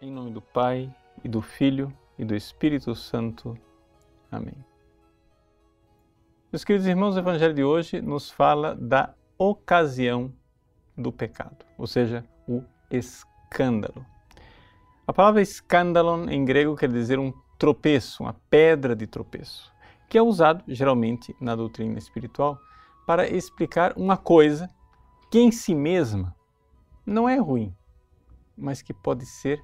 Em nome do Pai, e do Filho, e do Espírito Santo. Amém. Meus queridos irmãos, o Evangelho de hoje nos fala da ocasião do pecado, ou seja, o escândalo. A palavra escândalo em grego quer dizer um tropeço, uma pedra de tropeço, que é usado geralmente na doutrina espiritual para explicar uma coisa que em si mesma não é ruim, mas que pode ser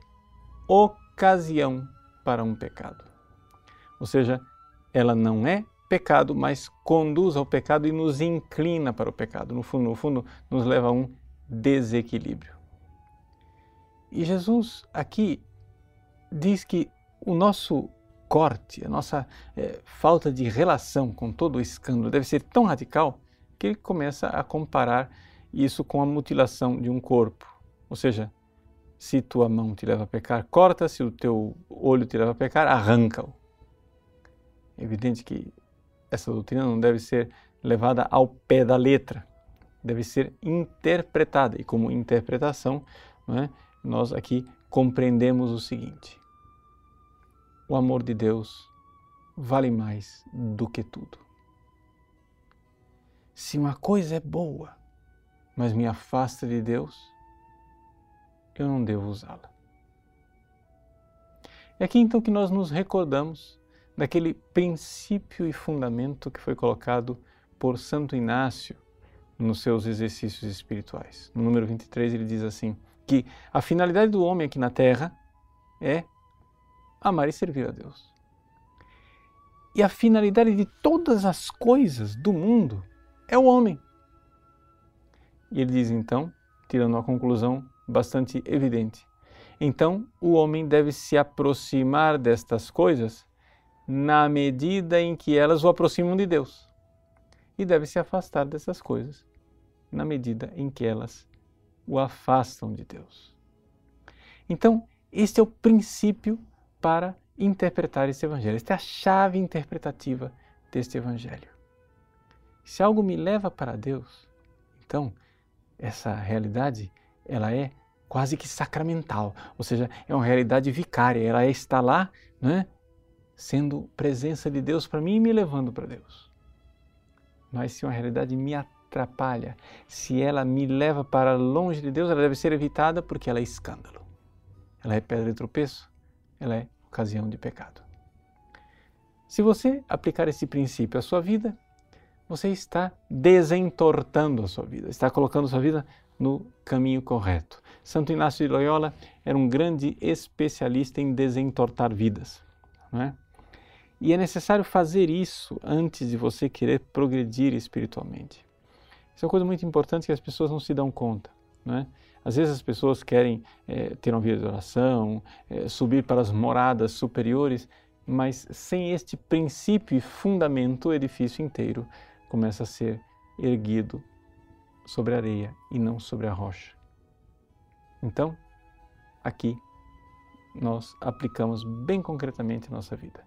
ocasião para um pecado. Ou seja, ela não é pecado, mas conduz ao pecado e nos inclina para o pecado. No fundo, no fundo, nos leva a um desequilíbrio. E Jesus aqui diz que o nosso corte, a nossa é, falta de relação com todo o escândalo deve ser tão radical que ele começa a comparar isso com a mutilação de um corpo. Ou seja, se tua mão te leva a pecar, corta, se o teu olho te leva a pecar, arranca-o. É evidente que essa doutrina não deve ser levada ao pé da letra, deve ser interpretada. E como interpretação, é, nós aqui compreendemos o seguinte: o amor de Deus vale mais do que tudo. Se uma coisa é boa, mas me afasta de Deus, eu não devo usá-la. É aqui então que nós nos recordamos daquele princípio e fundamento que foi colocado por Santo Inácio nos seus exercícios espirituais. No número 23 ele diz assim: que a finalidade do homem aqui na terra é amar e servir a Deus. E a finalidade de todas as coisas do mundo é o homem. E ele diz então, tirando uma conclusão bastante evidente. Então, o homem deve se aproximar destas coisas na medida em que elas o aproximam de Deus. E deve se afastar dessas coisas na medida em que elas o afastam de Deus. Então, este é o princípio para interpretar esse evangelho. Esta é a chave interpretativa deste evangelho. Se algo me leva para Deus, então essa realidade ela é quase que sacramental, ou seja, é uma realidade vicária, ela está lá, né, sendo presença de Deus para mim e me levando para Deus. Mas se uma realidade me atrapalha, se ela me leva para longe de Deus, ela deve ser evitada porque ela é escândalo. Ela é pedra de tropeço, ela é ocasião de pecado. Se você aplicar esse princípio à sua vida, você está desentortando a sua vida, está colocando a sua vida no caminho correto. Santo Inácio de Loyola era um grande especialista em desentortar vidas. Não é? E é necessário fazer isso antes de você querer progredir espiritualmente. Isso é uma coisa muito importante que as pessoas não se dão conta. Não é? Às vezes as pessoas querem é, ter uma vida de oração, é, subir para as moradas superiores, mas sem este princípio e fundamento, o edifício inteiro começa a ser erguido sobre a areia e não sobre a rocha. Então, aqui nós aplicamos bem concretamente nossa vida.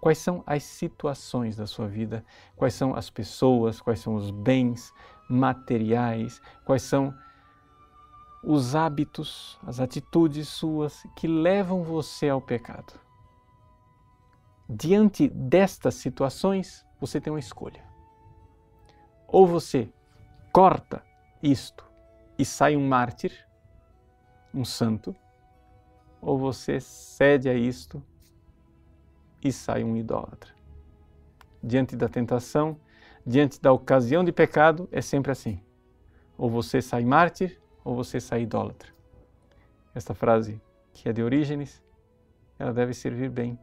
Quais são as situações da sua vida? Quais são as pessoas? Quais são os bens materiais? Quais são os hábitos, as atitudes suas que levam você ao pecado? Diante destas situações, você tem uma escolha. Ou você corta isto e sai um mártir, um santo, ou você cede a isto e sai um idólatra. Diante da tentação, diante da ocasião de pecado, é sempre assim. Ou você sai mártir, ou você sai idólatra. Esta frase, que é de Orígenes, ela deve servir bem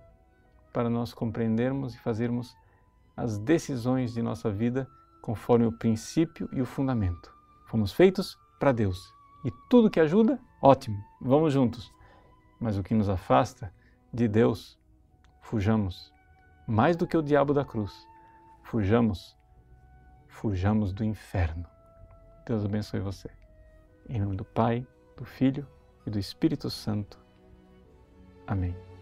para nós compreendermos e fazermos as decisões de nossa vida conforme o princípio e o fundamento. Fomos feitos para Deus. E tudo que ajuda, ótimo, vamos juntos. Mas o que nos afasta de Deus, fujamos. Mais do que o diabo da cruz, fujamos. Fujamos do inferno. Deus abençoe você. Em nome do Pai, do Filho e do Espírito Santo. Amém.